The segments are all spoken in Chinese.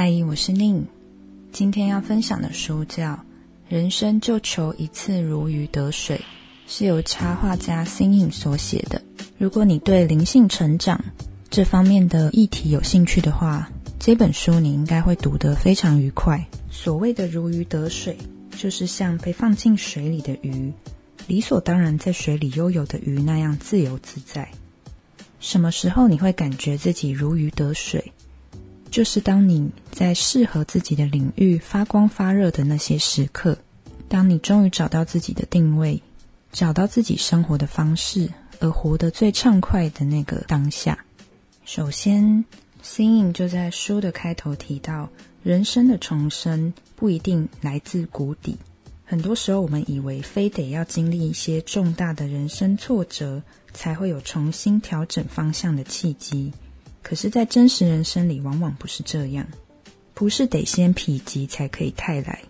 嗨，我是宁。今天要分享的书叫《人生就求一次如鱼得水》，是由插画家 Singing 所写的。如果你对灵性成长这方面的议题有兴趣的话，这本书你应该会读得非常愉快。所谓的如鱼得水，就是像被放进水里的鱼，理所当然在水里悠游的鱼那样自由自在。什么时候你会感觉自己如鱼得水？就是当你在适合自己的领域发光发热的那些时刻，当你终于找到自己的定位，找到自己生活的方式，而活得最畅快的那个当下。首先，，Seeing 就在书的开头提到，人生的重生不一定来自谷底。很多时候，我们以为非得要经历一些重大的人生挫折，才会有重新调整方向的契机。可是，在真实人生里，往往不是这样，不是得先否极才可以泰来。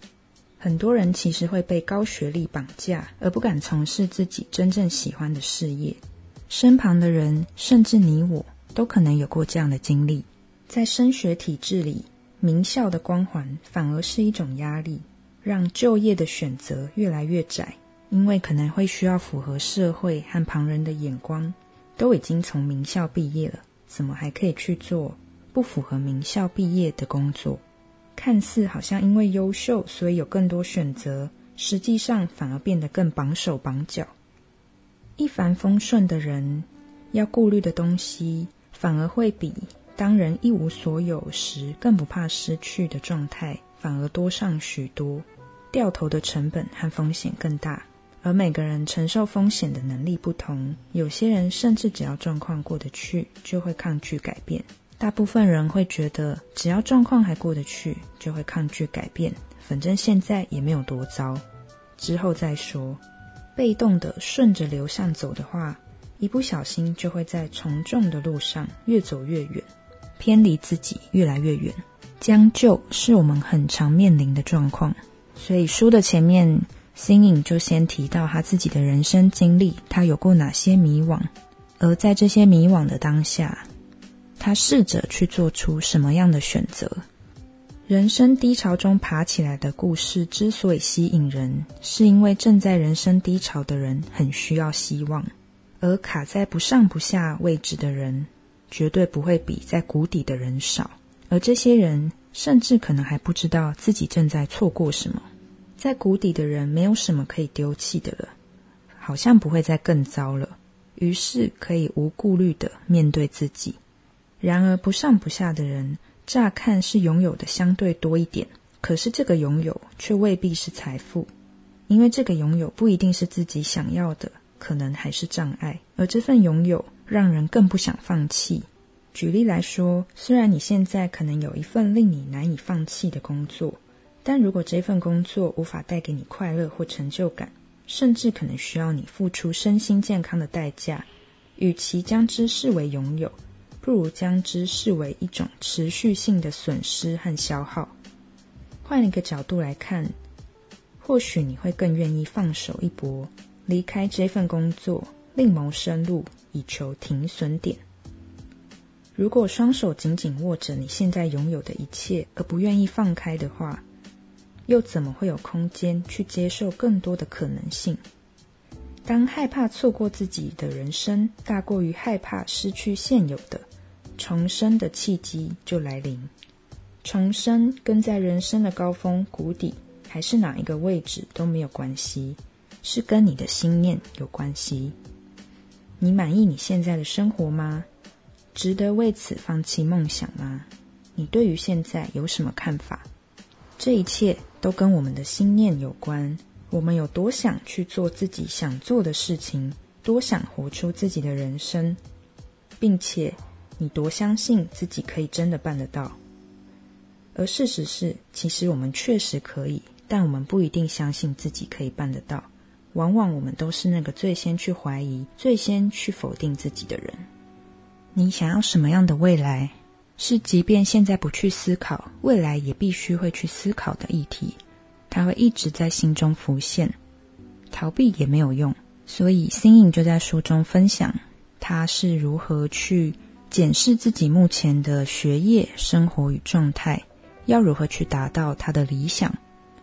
很多人其实会被高学历绑架，而不敢从事自己真正喜欢的事业。身旁的人，甚至你我，都可能有过这样的经历。在升学体制里，名校的光环反而是一种压力，让就业的选择越来越窄，因为可能会需要符合社会和旁人的眼光，都已经从名校毕业了。怎么还可以去做不符合名校毕业的工作？看似好像因为优秀，所以有更多选择，实际上反而变得更绑手绑脚。一帆风顺的人，要顾虑的东西反而会比当人一无所有时更不怕失去的状态反而多上许多，掉头的成本和风险更大。而每个人承受风险的能力不同，有些人甚至只要状况过得去，就会抗拒改变；大部分人会觉得只要状况还过得去，就会抗拒改变，反正现在也没有多糟，之后再说。被动的顺着流向走的话，一不小心就会在从众的路上越走越远，偏离自己越来越远。将就是我们很常面临的状况，所以书的前面。新颖就先提到他自己的人生经历，他有过哪些迷惘，而在这些迷惘的当下，他试着去做出什么样的选择。人生低潮中爬起来的故事之所以吸引人，是因为正在人生低潮的人很需要希望，而卡在不上不下位置的人，绝对不会比在谷底的人少，而这些人甚至可能还不知道自己正在错过什么。在谷底的人没有什么可以丢弃的了，好像不会再更糟了，于是可以无顾虑的面对自己。然而不上不下的人，乍看是拥有的相对多一点，可是这个拥有却未必是财富，因为这个拥有不一定是自己想要的，可能还是障碍。而这份拥有让人更不想放弃。举例来说，虽然你现在可能有一份令你难以放弃的工作。但如果这份工作无法带给你快乐或成就感，甚至可能需要你付出身心健康的代价，与其将之视为拥有，不如将之视为一种持续性的损失和消耗。换一个角度来看，或许你会更愿意放手一搏，离开这份工作，另谋生路，以求停损点。如果双手紧紧握着你现在拥有的一切，而不愿意放开的话，又怎么会有空间去接受更多的可能性？当害怕错过自己的人生大过于害怕失去现有的，重生的契机就来临。重生跟在人生的高峰谷底还是哪一个位置都没有关系，是跟你的心念有关系。你满意你现在的生活吗？值得为此放弃梦想吗？你对于现在有什么看法？这一切都跟我们的心念有关。我们有多想去做自己想做的事情，多想活出自己的人生，并且你多相信自己可以真的办得到。而事实是，其实我们确实可以，但我们不一定相信自己可以办得到。往往我们都是那个最先去怀疑、最先去否定自己的人。你想要什么样的未来？是，即便现在不去思考，未来也必须会去思考的议题，它会一直在心中浮现，逃避也没有用。所以，新颖就在书中分享他是如何去检视自己目前的学业、生活与状态，要如何去达到他的理想，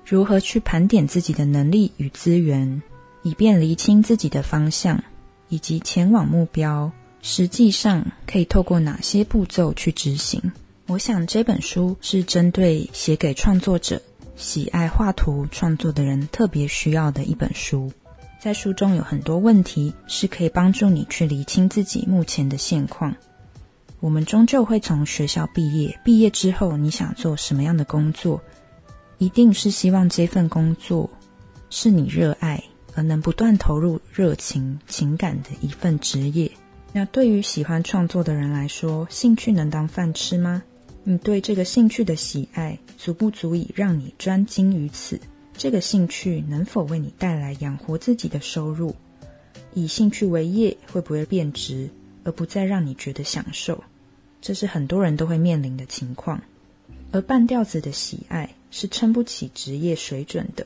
如何去盘点自己的能力与资源，以便厘清自己的方向以及前往目标。实际上可以透过哪些步骤去执行？我想这本书是针对写给创作者、喜爱画图创作的人特别需要的一本书。在书中有很多问题是可以帮助你去厘清自己目前的现况。我们终究会从学校毕业，毕业之后你想做什么样的工作？一定是希望这份工作是你热爱而能不断投入热情、情感的一份职业。那对于喜欢创作的人来说，兴趣能当饭吃吗？你对这个兴趣的喜爱足不足以让你专精于此？这个兴趣能否为你带来养活自己的收入？以兴趣为业会不会变质，而不再让你觉得享受？这是很多人都会面临的情况。而半吊子的喜爱是撑不起职业水准的。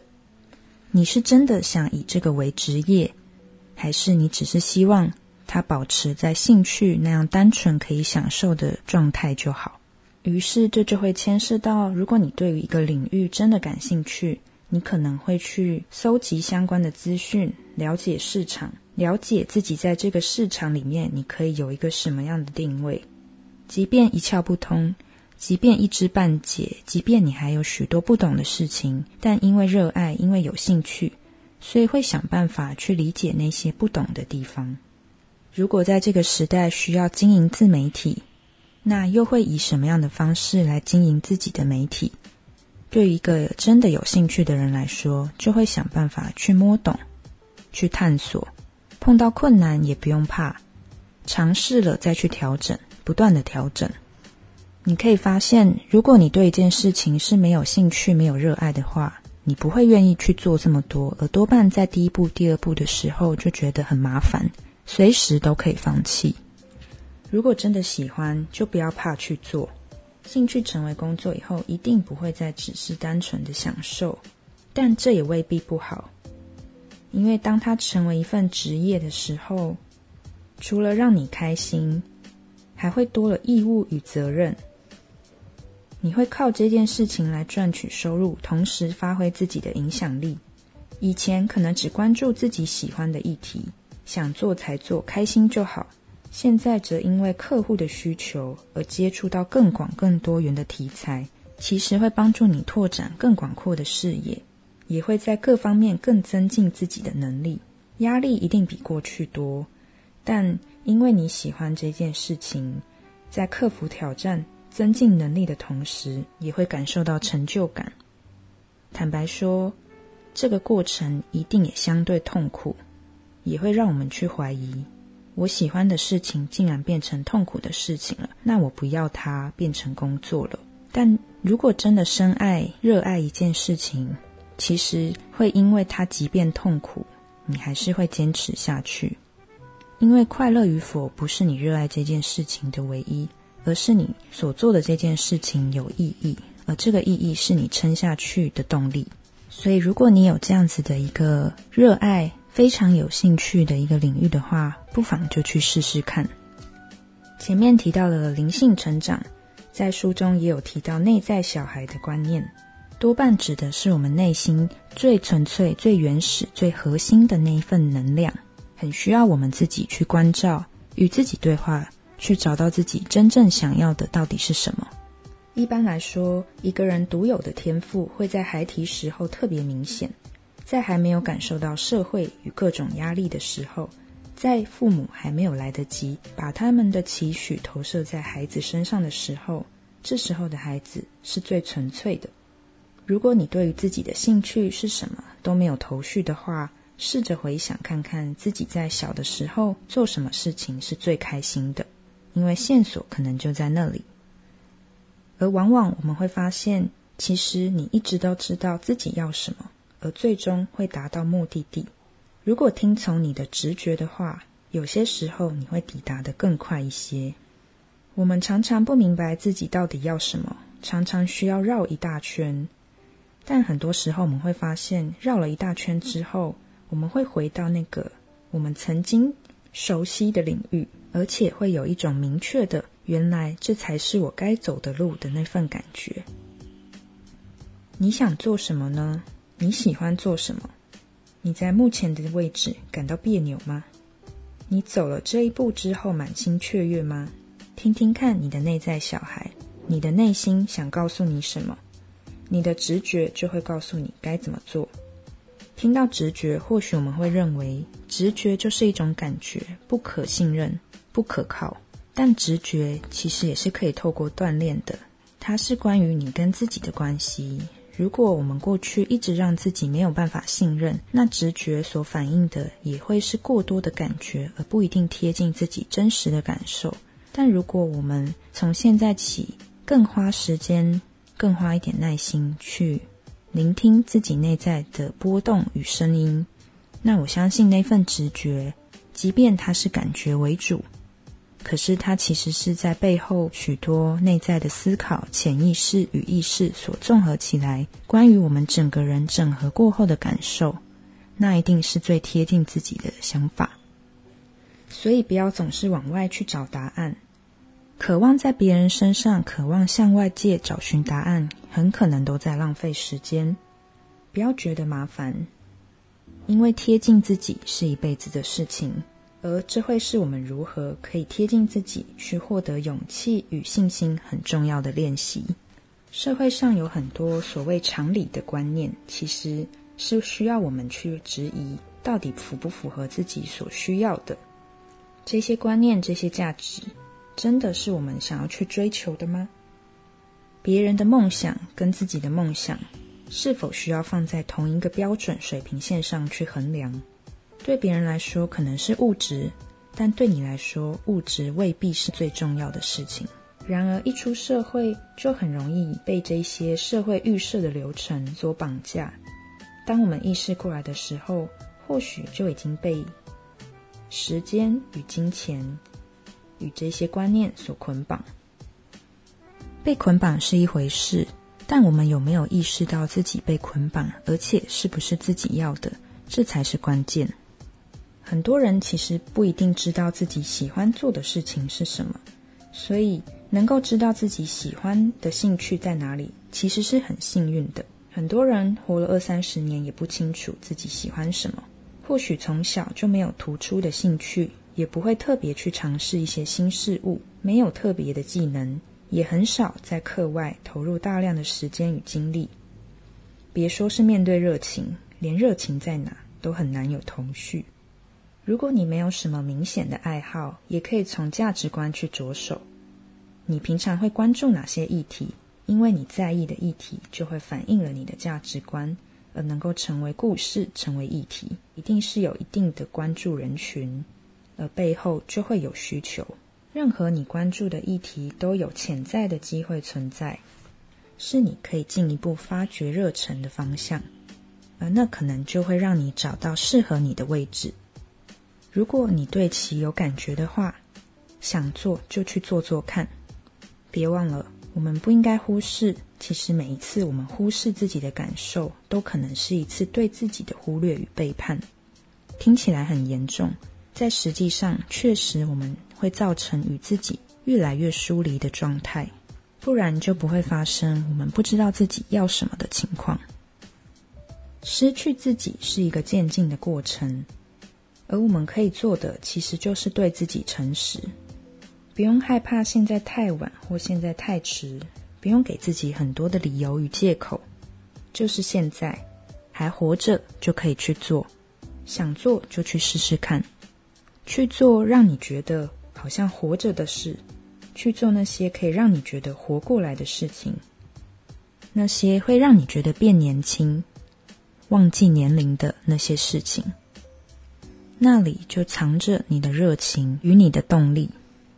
你是真的想以这个为职业，还是你只是希望？他保持在兴趣那样单纯可以享受的状态就好。于是这就会牵涉到，如果你对于一个领域真的感兴趣，你可能会去搜集相关的资讯，了解市场，了解自己在这个市场里面你可以有一个什么样的定位。即便一窍不通，即便一知半解，即便你还有许多不懂的事情，但因为热爱，因为有兴趣，所以会想办法去理解那些不懂的地方。如果在这个时代需要经营自媒体，那又会以什么样的方式来经营自己的媒体？对一个真的有兴趣的人来说，就会想办法去摸懂、去探索。碰到困难也不用怕，尝试了再去调整，不断的调整。你可以发现，如果你对一件事情是没有兴趣、没有热爱的话，你不会愿意去做这么多，而多半在第一步、第二步的时候就觉得很麻烦。随时都可以放弃。如果真的喜欢，就不要怕去做。兴趣成为工作以后，一定不会再只是单纯的享受，但这也未必不好。因为当它成为一份职业的时候，除了让你开心，还会多了义务与责任。你会靠这件事情来赚取收入，同时发挥自己的影响力。以前可能只关注自己喜欢的议题。想做才做，开心就好。现在则因为客户的需求而接触到更广、更多元的题材，其实会帮助你拓展更广阔的视野，也会在各方面更增进自己的能力。压力一定比过去多，但因为你喜欢这件事情，在克服挑战、增进能力的同时，也会感受到成就感。坦白说，这个过程一定也相对痛苦。也会让我们去怀疑，我喜欢的事情竟然变成痛苦的事情了。那我不要它变成工作了。但如果真的深爱、热爱一件事情，其实会因为它即便痛苦，你还是会坚持下去。因为快乐与否不是你热爱这件事情的唯一，而是你所做的这件事情有意义，而这个意义是你撑下去的动力。所以，如果你有这样子的一个热爱，非常有兴趣的一个领域的话，不妨就去试试看。前面提到了灵性成长，在书中也有提到内在小孩的观念，多半指的是我们内心最纯粹、最原始、最核心的那一份能量，很需要我们自己去关照，与自己对话，去找到自己真正想要的到底是什么。一般来说，一个人独有的天赋会在孩提时候特别明显。在还没有感受到社会与各种压力的时候，在父母还没有来得及把他们的期许投射在孩子身上的时候，这时候的孩子是最纯粹的。如果你对于自己的兴趣是什么都没有头绪的话，试着回想看看自己在小的时候做什么事情是最开心的，因为线索可能就在那里。而往往我们会发现，其实你一直都知道自己要什么。而最终会达到目的地。如果听从你的直觉的话，有些时候你会抵达的更快一些。我们常常不明白自己到底要什么，常常需要绕一大圈。但很多时候我们会发现，绕了一大圈之后，我们会回到那个我们曾经熟悉的领域，而且会有一种明确的“原来这才是我该走的路”的那份感觉。你想做什么呢？你喜欢做什么？你在目前的位置感到别扭吗？你走了这一步之后满心雀跃吗？听听看你的内在小孩，你的内心想告诉你什么？你的直觉就会告诉你该怎么做。听到直觉，或许我们会认为直觉就是一种感觉，不可信任、不可靠。但直觉其实也是可以透过锻炼的，它是关于你跟自己的关系。如果我们过去一直让自己没有办法信任，那直觉所反映的也会是过多的感觉，而不一定贴近自己真实的感受。但如果我们从现在起更花时间、更花一点耐心去聆听自己内在的波动与声音，那我相信那份直觉，即便它是感觉为主。可是，它其实是在背后许多内在的思考、潜意识与意识所综合起来，关于我们整个人整合过后的感受，那一定是最贴近自己的想法。所以，不要总是往外去找答案，渴望在别人身上，渴望向外界找寻答案，很可能都在浪费时间。不要觉得麻烦，因为贴近自己是一辈子的事情。而这会是我们如何可以贴近自己，去获得勇气与信心很重要的练习。社会上有很多所谓常理的观念，其实是需要我们去质疑，到底符不符合自己所需要的这些观念、这些价值，真的是我们想要去追求的吗？别人的梦想跟自己的梦想，是否需要放在同一个标准水平线上去衡量？对别人来说可能是物质，但对你来说，物质未必是最重要的事情。然而，一出社会就很容易被这些社会预设的流程所绑架。当我们意识过来的时候，或许就已经被时间与金钱与这些观念所捆绑。被捆绑是一回事，但我们有没有意识到自己被捆绑，而且是不是自己要的，这才是关键。很多人其实不一定知道自己喜欢做的事情是什么，所以能够知道自己喜欢的兴趣在哪里，其实是很幸运的。很多人活了二三十年也不清楚自己喜欢什么，或许从小就没有突出的兴趣，也不会特别去尝试一些新事物，没有特别的技能，也很少在课外投入大量的时间与精力。别说是面对热情，连热情在哪都很难有头绪。如果你没有什么明显的爱好，也可以从价值观去着手。你平常会关注哪些议题？因为你在意的议题，就会反映了你的价值观，而能够成为故事，成为议题，一定是有一定的关注人群，而背后就会有需求。任何你关注的议题，都有潜在的机会存在，是你可以进一步发掘热忱的方向，而那可能就会让你找到适合你的位置。如果你对其有感觉的话，想做就去做做看。别忘了，我们不应该忽视，其实每一次我们忽视自己的感受，都可能是一次对自己的忽略与背叛。听起来很严重，在实际上确实我们会造成与自己越来越疏离的状态，不然就不会发生我们不知道自己要什么的情况。失去自己是一个渐进的过程。而我们可以做的，其实就是对自己诚实，不用害怕现在太晚或现在太迟，不用给自己很多的理由与借口，就是现在还活着就可以去做，想做就去试试看，去做让你觉得好像活着的事，去做那些可以让你觉得活过来的事情，那些会让你觉得变年轻、忘记年龄的那些事情。那里就藏着你的热情与你的动力。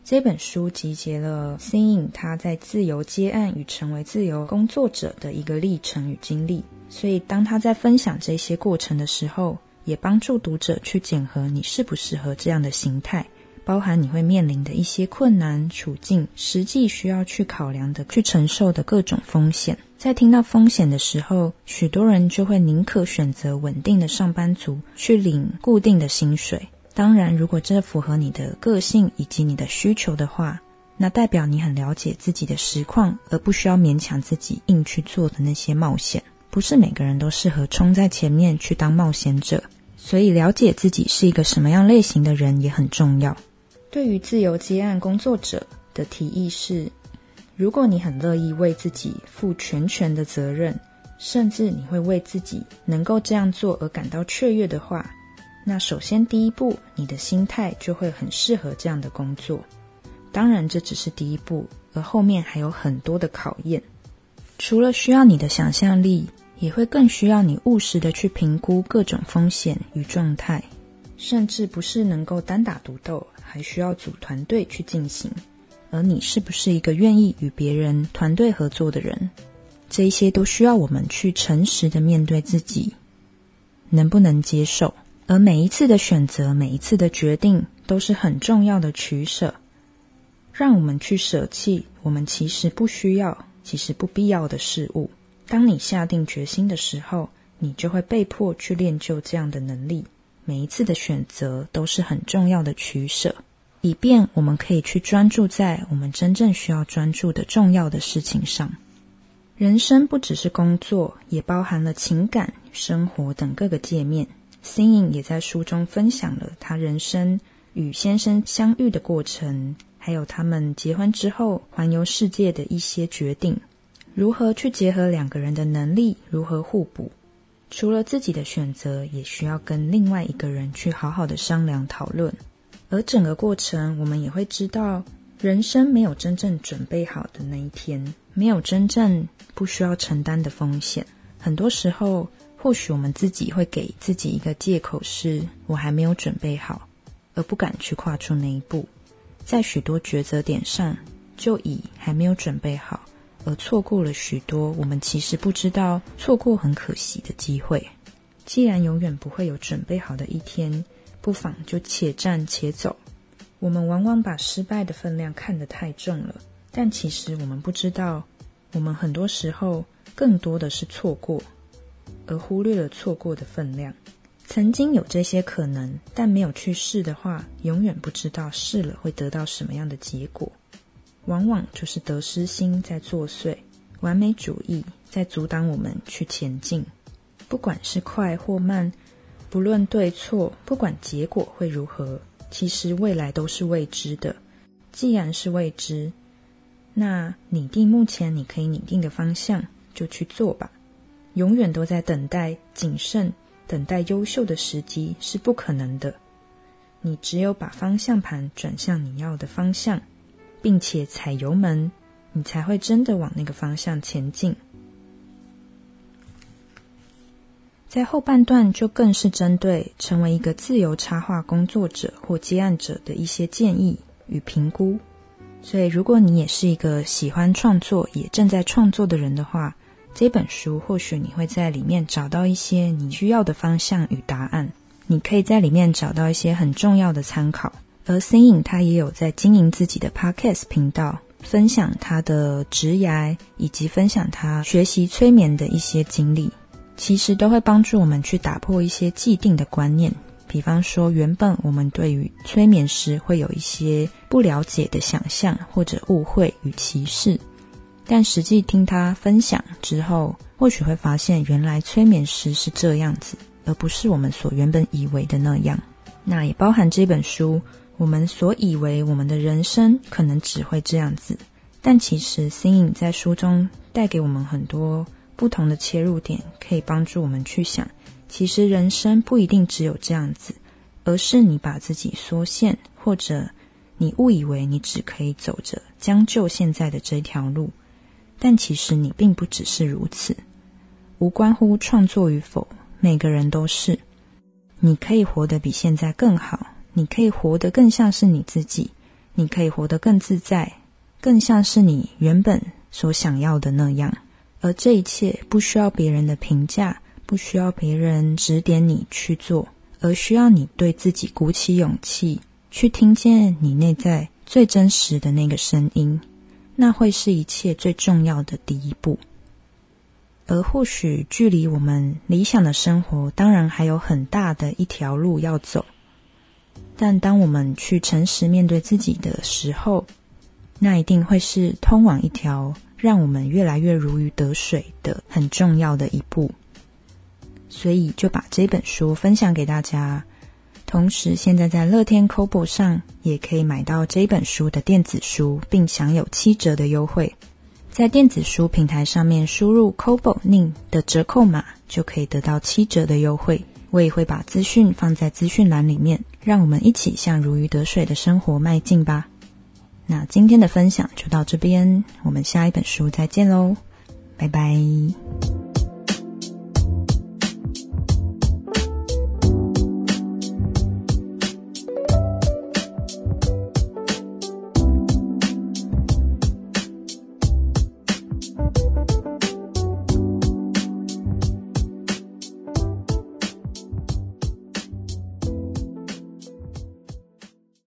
这本书集结了 Sing 他在自由接案与成为自由工作者的一个历程与经历，所以当他在分享这些过程的时候，也帮助读者去检核你适不适合这样的形态。包含你会面临的一些困难处境，实际需要去考量的、去承受的各种风险。在听到风险的时候，许多人就会宁可选择稳定的上班族，去领固定的薪水。当然，如果这符合你的个性以及你的需求的话，那代表你很了解自己的实况，而不需要勉强自己硬去做的那些冒险。不是每个人都适合冲在前面去当冒险者，所以了解自己是一个什么样类型的人也很重要。对于自由接案工作者的提议是：如果你很乐意为自己负全权的责任，甚至你会为自己能够这样做而感到雀跃的话，那首先第一步，你的心态就会很适合这样的工作。当然，这只是第一步，而后面还有很多的考验。除了需要你的想象力。也会更需要你务实的去评估各种风险与状态，甚至不是能够单打独斗，还需要组团队去进行。而你是不是一个愿意与别人团队合作的人？这一些都需要我们去诚实的面对自己，能不能接受？而每一次的选择，每一次的决定，都是很重要的取舍，让我们去舍弃我们其实不需要、其实不必要的事物。当你下定决心的时候，你就会被迫去练就这样的能力。每一次的选择都是很重要的取舍，以便我们可以去专注在我们真正需要专注的重要的事情上。人生不只是工作，也包含了情感、生活等各个界面。Sing 也在书中分享了他人生与先生相遇的过程，还有他们结婚之后环游世界的一些决定。如何去结合两个人的能力？如何互补？除了自己的选择，也需要跟另外一个人去好好的商量讨论。而整个过程，我们也会知道，人生没有真正准备好的那一天，没有真正不需要承担的风险。很多时候，或许我们自己会给自己一个借口，是我还没有准备好，而不敢去跨出那一步。在许多抉择点上，就以还没有准备好。而错过了许多我们其实不知道错过很可惜的机会。既然永远不会有准备好的一天，不妨就且战且走。我们往往把失败的分量看得太重了，但其实我们不知道，我们很多时候更多的是错过，而忽略了错过的分量。曾经有这些可能，但没有去试的话，永远不知道试了会得到什么样的结果。往往就是得失心在作祟，完美主义在阻挡我们去前进。不管是快或慢，不论对错，不管结果会如何，其实未来都是未知的。既然是未知，那拟定目前你可以拟定的方向，就去做吧。永远都在等待谨慎、等待优秀的时机是不可能的。你只有把方向盘转向你要的方向。并且踩油门，你才会真的往那个方向前进。在后半段就更是针对成为一个自由插画工作者或接案者的一些建议与评估。所以，如果你也是一个喜欢创作也正在创作的人的话，这本书或许你会在里面找到一些你需要的方向与答案。你可以在里面找到一些很重要的参考。而 Sing 他也有在经营自己的 Podcast 频道，分享他的职涯，以及分享他学习催眠的一些经历，其实都会帮助我们去打破一些既定的观念。比方说，原本我们对于催眠师会有一些不了解的想象或者误会与歧视，但实际听他分享之后，或许会发现原来催眠师是这样子，而不是我们所原本以为的那样。那也包含这本书。我们所以为我们的人生可能只会这样子，但其实 Seeing 在书中带给我们很多不同的切入点，可以帮助我们去想，其实人生不一定只有这样子，而是你把自己缩限，或者你误以为你只可以走着将就现在的这条路，但其实你并不只是如此。无关乎创作与否，每个人都是，你可以活得比现在更好。你可以活得更像是你自己，你可以活得更自在，更像是你原本所想要的那样。而这一切不需要别人的评价，不需要别人指点你去做，而需要你对自己鼓起勇气，去听见你内在最真实的那个声音。那会是一切最重要的第一步。而或许距离我们理想的生活，当然还有很大的一条路要走。但当我们去诚实面对自己的时候，那一定会是通往一条让我们越来越如鱼得水的很重要的一步。所以就把这本书分享给大家。同时，现在在乐天 Kobo 上也可以买到这本书的电子书，并享有七折的优惠。在电子书平台上面输入 Kobo Ning 的折扣码，就可以得到七折的优惠。我也会把资讯放在资讯栏里面，让我们一起向如鱼得水的生活迈进吧。那今天的分享就到这边，我们下一本书再见喽，拜拜。